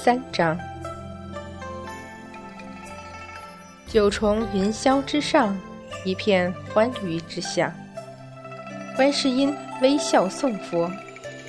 三章。九重云霄之上，一片欢愉之象。观世音微笑送佛，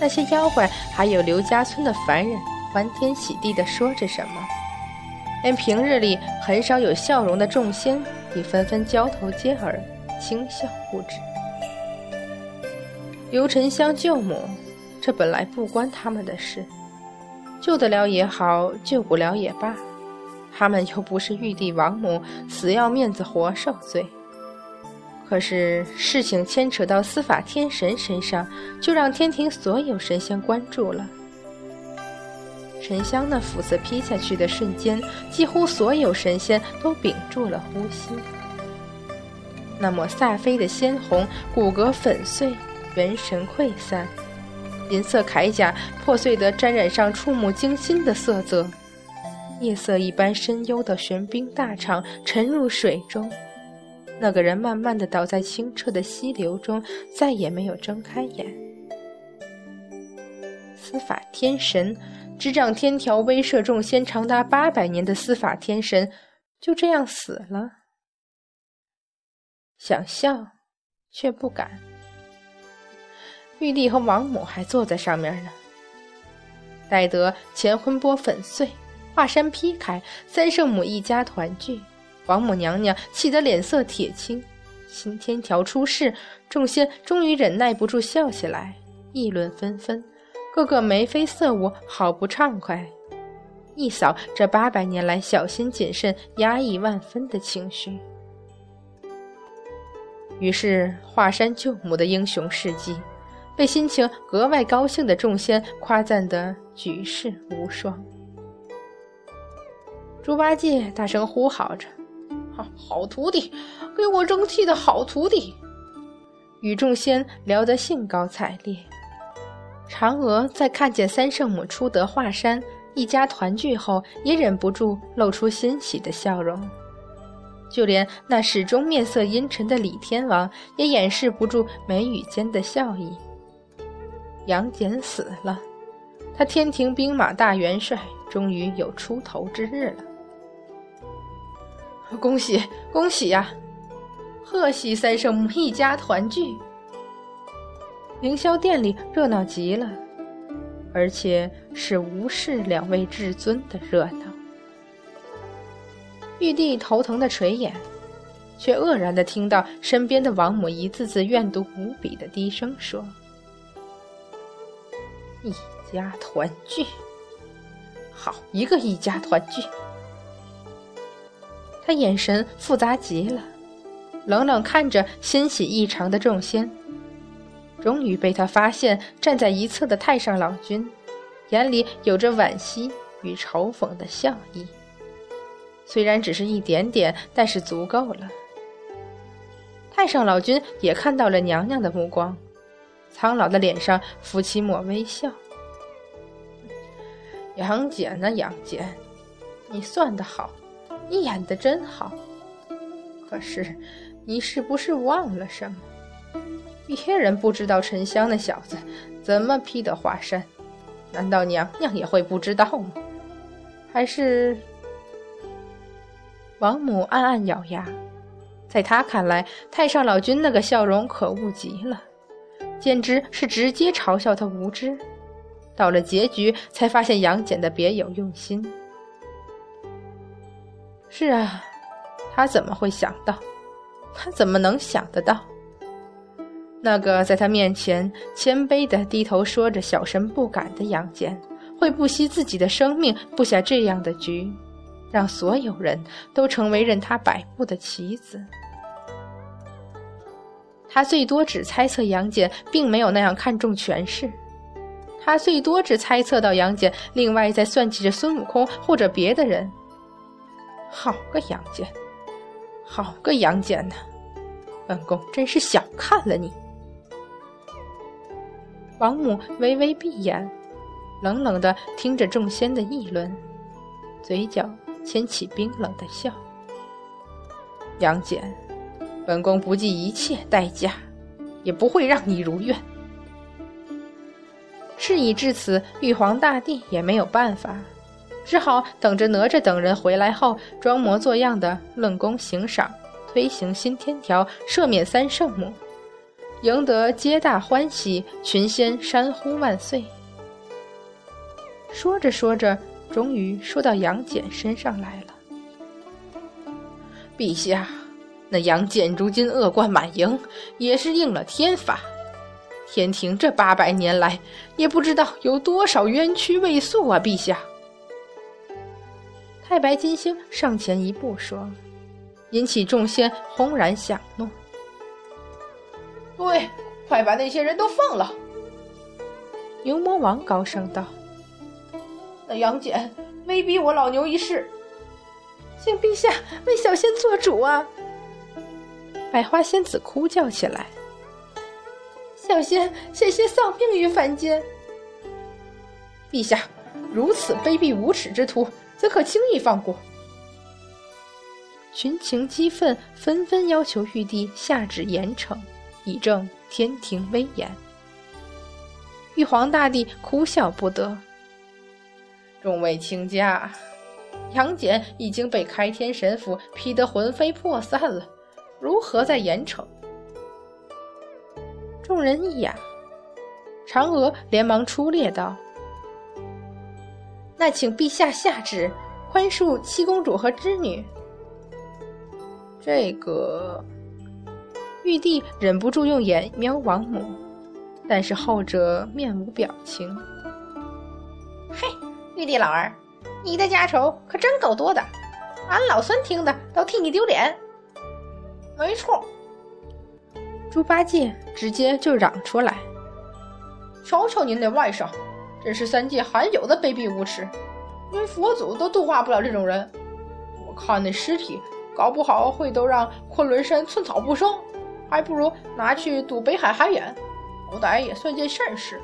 那些妖怪还有刘家村的凡人欢天喜地地说着什么。连平日里很少有笑容的众仙也纷纷交头接耳，轻笑不止。刘沉香救母，这本来不关他们的事，救得了也好，救不了也罢。他们又不是玉帝王母，死要面子活受罪。可是事情牵扯到司法天神身上，就让天庭所有神仙关注了。沉香那斧子劈下去的瞬间，几乎所有神仙都屏住了呼吸。那抹飒飞的鲜红，骨骼粉碎，元神溃散，银色铠甲破碎得沾染上触目惊心的色泽。夜色一般深幽的玄冰大场沉入水中，那个人慢慢的倒在清澈的溪流中，再也没有睁开眼。司法天神，执掌天条、威慑众仙长达八百年的司法天神，就这样死了。想笑，却不敢。玉帝和王母还坐在上面呢，待得乾坤波粉碎。华山劈开，三圣母一家团聚。王母娘娘气得脸色铁青。新天条出世，众仙终于忍耐不住笑起来，议论纷纷，个个眉飞色舞，好不畅快。一扫这八百年来小心谨慎、压抑万分的情绪。于是，华山救母的英雄事迹，被心情格外高兴的众仙夸赞得举世无双。猪八戒大声呼号着：“好好徒弟，给我争气的好徒弟！”与众仙聊得兴高采烈。嫦娥在看见三圣母出得华山，一家团聚后，也忍不住露出欣喜的笑容。就连那始终面色阴沉的李天王，也掩饰不住眉宇间的笑意。杨戬死了，他天庭兵马大元帅终于有出头之日了。恭喜恭喜呀！贺喜三圣母一家团聚，凌霄殿里热闹极了，而且是无视两位至尊的热闹。玉帝头疼的垂眼，却愕然的听到身边的王母一字字怨毒无比的低声说：“一家团聚，好一个一家团聚！”他眼神复杂极了，冷冷看着欣喜异常的众仙，终于被他发现站在一侧的太上老君，眼里有着惋惜与嘲讽的笑意。虽然只是一点点，但是足够了。太上老君也看到了娘娘的目光，苍老的脸上浮起抹微笑。杨戬呢？杨戬，你算得好。你演的真好，可是你是不是忘了什么？别人不知道沉香那小子怎么劈的华山，难道娘娘也会不知道吗？还是……王母暗暗咬牙，在她看来，太上老君那个笑容可恶极了，简直是直接嘲笑他无知。到了结局，才发现杨戬的别有用心。是啊，他怎么会想到？他怎么能想得到？那个在他面前谦卑的低头说着小神不敢的杨戬，会不惜自己的生命布下这样的局，让所有人都成为任他摆布的棋子？他最多只猜测杨戬并没有那样看重权势，他最多只猜测到杨戬另外在算计着孙悟空或者别的人。好个杨戬，好个杨戬呐！本宫真是小看了你。王母微微闭眼，冷冷的听着众仙的议论，嘴角牵起冰冷的笑。杨戬，本宫不计一切代价，也不会让你如愿。事已至此，玉皇大帝也没有办法。只好等着哪吒等人回来后，装模作样的论功行赏，推行新天条，赦免三圣母，赢得皆大欢喜，群仙山呼万岁。说着说着，终于说到杨戬身上来了。陛下，那杨戬如今恶贯满盈，也是应了天法。天庭这八百年来，也不知道有多少冤屈未诉啊！陛下，太白金星上前一步说，引起众仙轰然响诺。对，快把那些人都放了！牛魔王高声道：“那杨戬威逼我老牛一事。”请陛下为小仙做主啊！百花仙子哭叫起来：“小仙险些丧命于凡间。陛下如此卑鄙无耻之徒，怎可轻易放过？”群情激愤，纷纷要求玉帝下旨严惩，以正天庭威严。玉皇大帝哭笑不得：“众位卿家。”杨戬已经被开天神斧劈得魂飞魄散了，如何再严惩？众人一哑，嫦娥连忙出列道：“那请陛下下旨，宽恕七公主和织女。”这个玉帝忍不住用眼瞄王母，但是后者面无表情。嘿，玉帝老儿。你的家丑可真够多的，俺老孙听的都替你丢脸。没错，猪八戒直接就嚷出来：“瞧瞧您那外甥，真是三界罕有的卑鄙无耻，连佛祖都度化不了这种人。我看那尸体，搞不好会都让昆仑山寸草不生，还不如拿去赌北海海眼，好歹也算件善事。”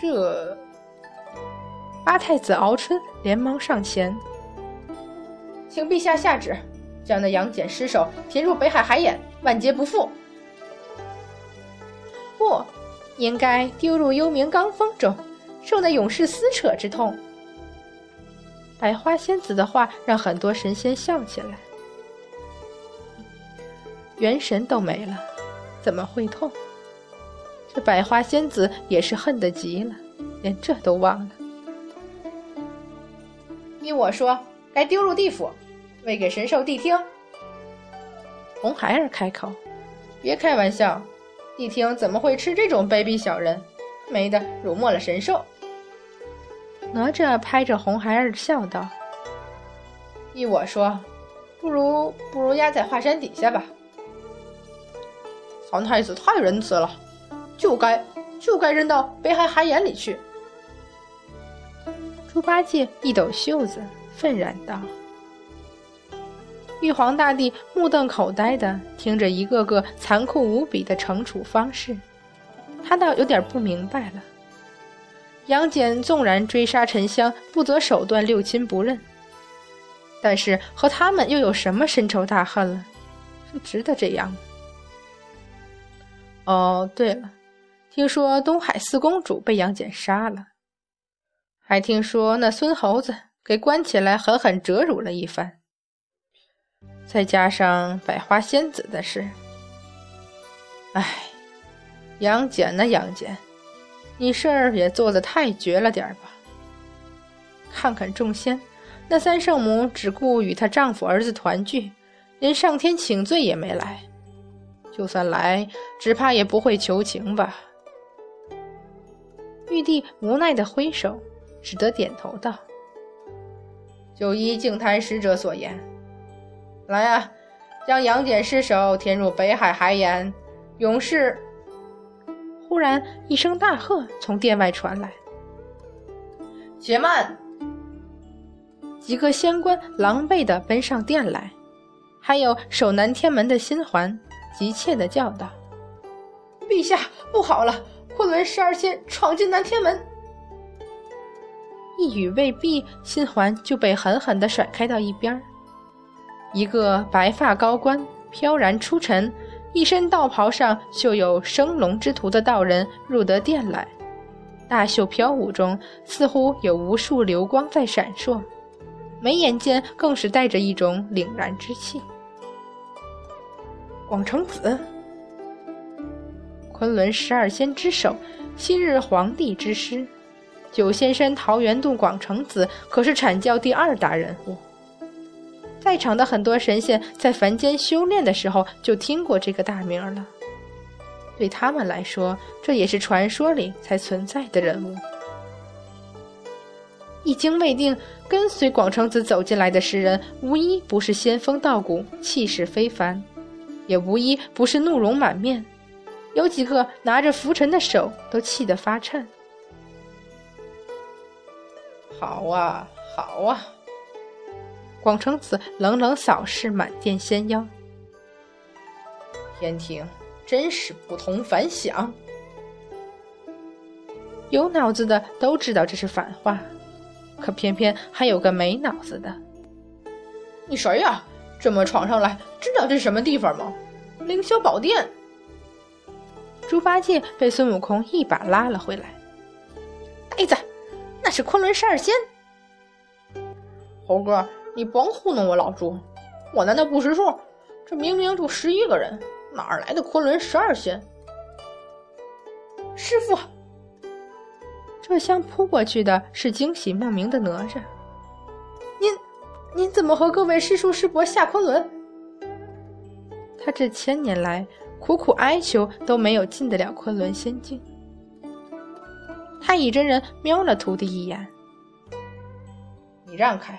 这。八太子敖春连忙上前，请陛下下旨，将那杨戬尸首填入北海海眼，万劫不复。不，应该丢入幽冥罡风中，受那永世撕扯之痛。百花仙子的话让很多神仙笑起来。元神都没了，怎么会痛？这百花仙子也是恨得极了，连这都忘了。依我说，该丢入地府，喂给神兽谛听。红孩儿开口：“别开玩笑，谛听怎么会吃这种卑鄙小人？没的，辱没了神兽。”哪吒拍着红孩儿笑道：“依我说，不如不如压在华山底下吧。三太子太仁慈了，就该就该扔到北海海眼里去。”猪八戒一抖袖子，愤然道：“玉皇大帝目瞪口呆的听着一个个残酷无比的惩处方式，他倒有点不明白了。杨戬纵然追杀沉香，不择手段六亲不认，但是和他们又有什么深仇大恨了？值得这样？哦，对了，听说东海四公主被杨戬杀了。”还听说那孙猴子给关起来，狠狠折辱了一番。再加上百花仙子的事，唉，杨戬呐，杨戬，你事儿也做得太绝了点儿吧？看看众仙，那三圣母只顾与她丈夫儿子团聚，连上天请罪也没来。就算来，只怕也不会求情吧？玉帝无奈的挥手。只得点头道：“就依净坛使者所言，来啊，将杨戬尸首填入北海海眼，勇士。”忽然一声大喝从殿外传来：“且慢！”几个仙官狼狈地奔上殿来，还有守南天门的新环急切地叫道：“陛下，不好了！昆仑十二仙闯进南天门！”一语未毕，新环就被狠狠地甩开到一边。一个白发高官、飘然出尘、一身道袍上绣有生龙之图的道人入得殿来，大袖飘舞中似乎有无数流光在闪烁，眉眼间更是带着一种凛然之气。广成子，昆仑十二仙之首，昔日皇帝之师，九仙山桃源渡广成子可是阐教第二大人物。在场的很多神仙在凡间修炼的时候就听过这个大名了，对他们来说，这也是传说里才存在的人物。一经未定，跟随广成子走进来的诗人，无一不是仙风道骨、气势非凡，也无一不是怒容满面，有几个拿着拂尘的手都气得发颤。好啊，好啊！广成子冷冷扫视满殿仙妖，天庭真是不同凡响。有脑子的都知道这是反话，可偏偏还有个没脑子的。你谁呀？这么闯上来，知道这是什么地方吗？凌霄宝殿。猪八戒被孙悟空一把拉了回来。呆子，那是昆仑十二仙。猴哥。你甭糊弄我老猪，我难道不识数？这明明就十一个人，哪儿来的昆仑十二仙？师傅，这厢扑过去的是惊喜莫名的哪吒。您，您怎么和各位师叔师伯下昆仑？他这千年来苦苦哀求都没有进得了昆仑仙境。太乙真人瞄了徒弟一眼：“你让开。”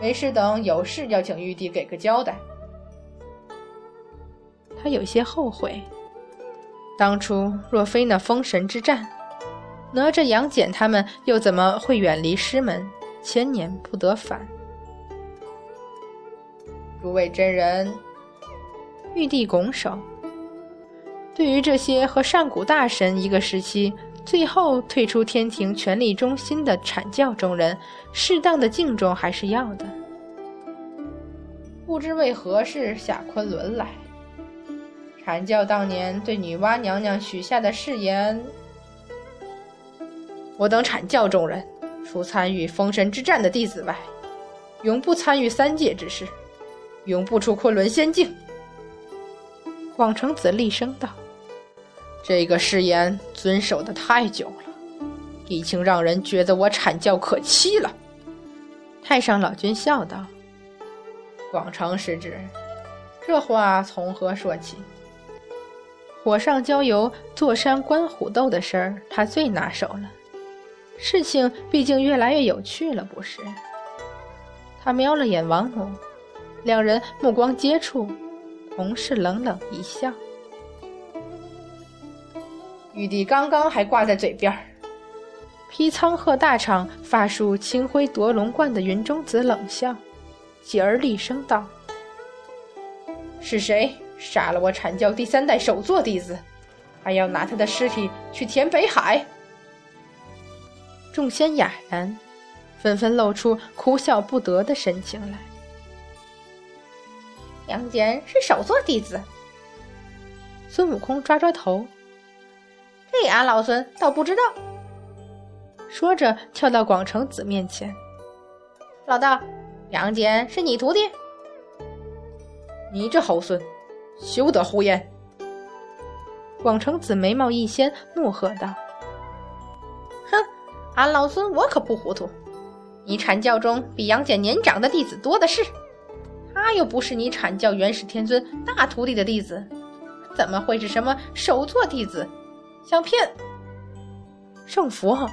没事，等有事要请玉帝给个交代。他有些后悔，当初若非那封神之战，哪吒、杨戬他们又怎么会远离师门，千年不得返？诸位真人，玉帝拱手。对于这些和上古大神一个时期。最后退出天庭权力中心的阐教中人，适当的敬重还是要的。不知为何事下昆仑来？阐教当年对女娲娘娘许下的誓言，我等阐教众人，除参与封神之战的弟子外，永不参与三界之事，永不出昆仑仙境。广成子厉声道。这个誓言遵守的太久了，已经让人觉得我阐教可欺了。太上老君笑道：“广成师侄，这话从何说起？火上浇油、坐山观虎斗的事儿，他最拿手了。事情毕竟越来越有趣了，不是？”他瞄了眼王母，两人目光接触，同是冷冷一笑。玉帝刚刚还挂在嘴边儿，披苍鹤大氅、发束青灰夺龙冠的云中子冷笑，继而厉声道：“是谁杀了我阐教第三代首座弟子，还要拿他的尸体去填北海？”众仙哑然，纷纷露出哭笑不得的神情来。杨戬是首座弟子，孙悟空抓抓头。这俺老孙倒不知道。说着，跳到广成子面前：“老大，杨戬是你徒弟？你这猴孙，休得胡言！”广成子眉毛一掀，怒喝道：“哼，俺老孙我可不糊涂！你阐教中比杨戬年长的弟子多的是，他又不是你阐教元始天尊大徒弟的弟子，怎么会是什么首座弟子？”想骗圣佛，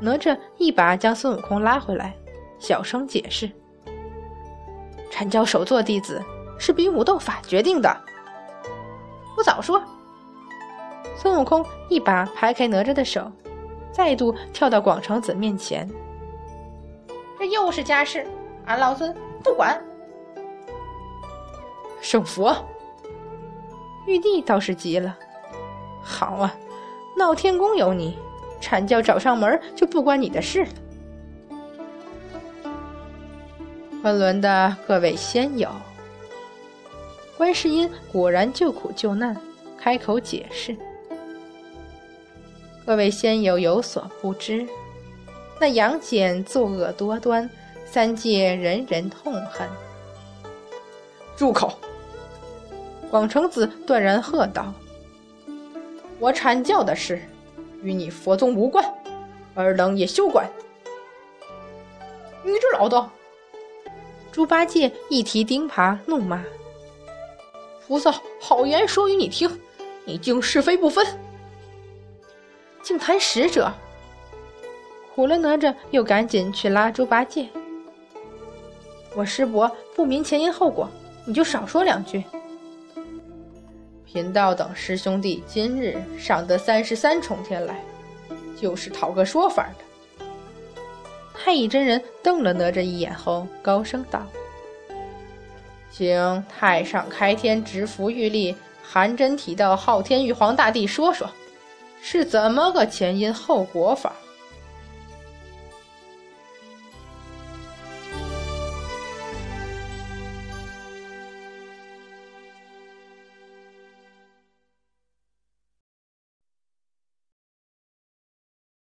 哪吒一把将孙悟空拉回来，小声解释：“阐教首座弟子是比武斗法决定的。”不早说！孙悟空一把拍开哪吒的手，再度跳到广成子面前：“这又是家事，俺老孙不管。”圣佛，玉帝倒是急了。好啊，闹天宫有你，阐教找上门就不关你的事了。昆仑的各位仙友，观世音果然救苦救难，开口解释：各位仙友有所不知，那杨戬作恶多端，三界人人痛恨。住口！广成子断然喝道：“我阐教的事，与你佛宗无关，尔等也休管。”你这老道！猪八戒一提钉耙，怒骂：“菩萨好言说与你听，你竟是非不分，竟谈使者！”苦了哪吒又赶紧去拉猪八戒：“我师伯不明前因后果，你就少说两句。”贫道等师兄弟今日上得三十三重天来，就是讨个说法的。太乙真人瞪了哪吒一眼后，高声道：“请太上开天直符玉立，含真体的昊天玉皇大帝说说，是怎么个前因后果法？”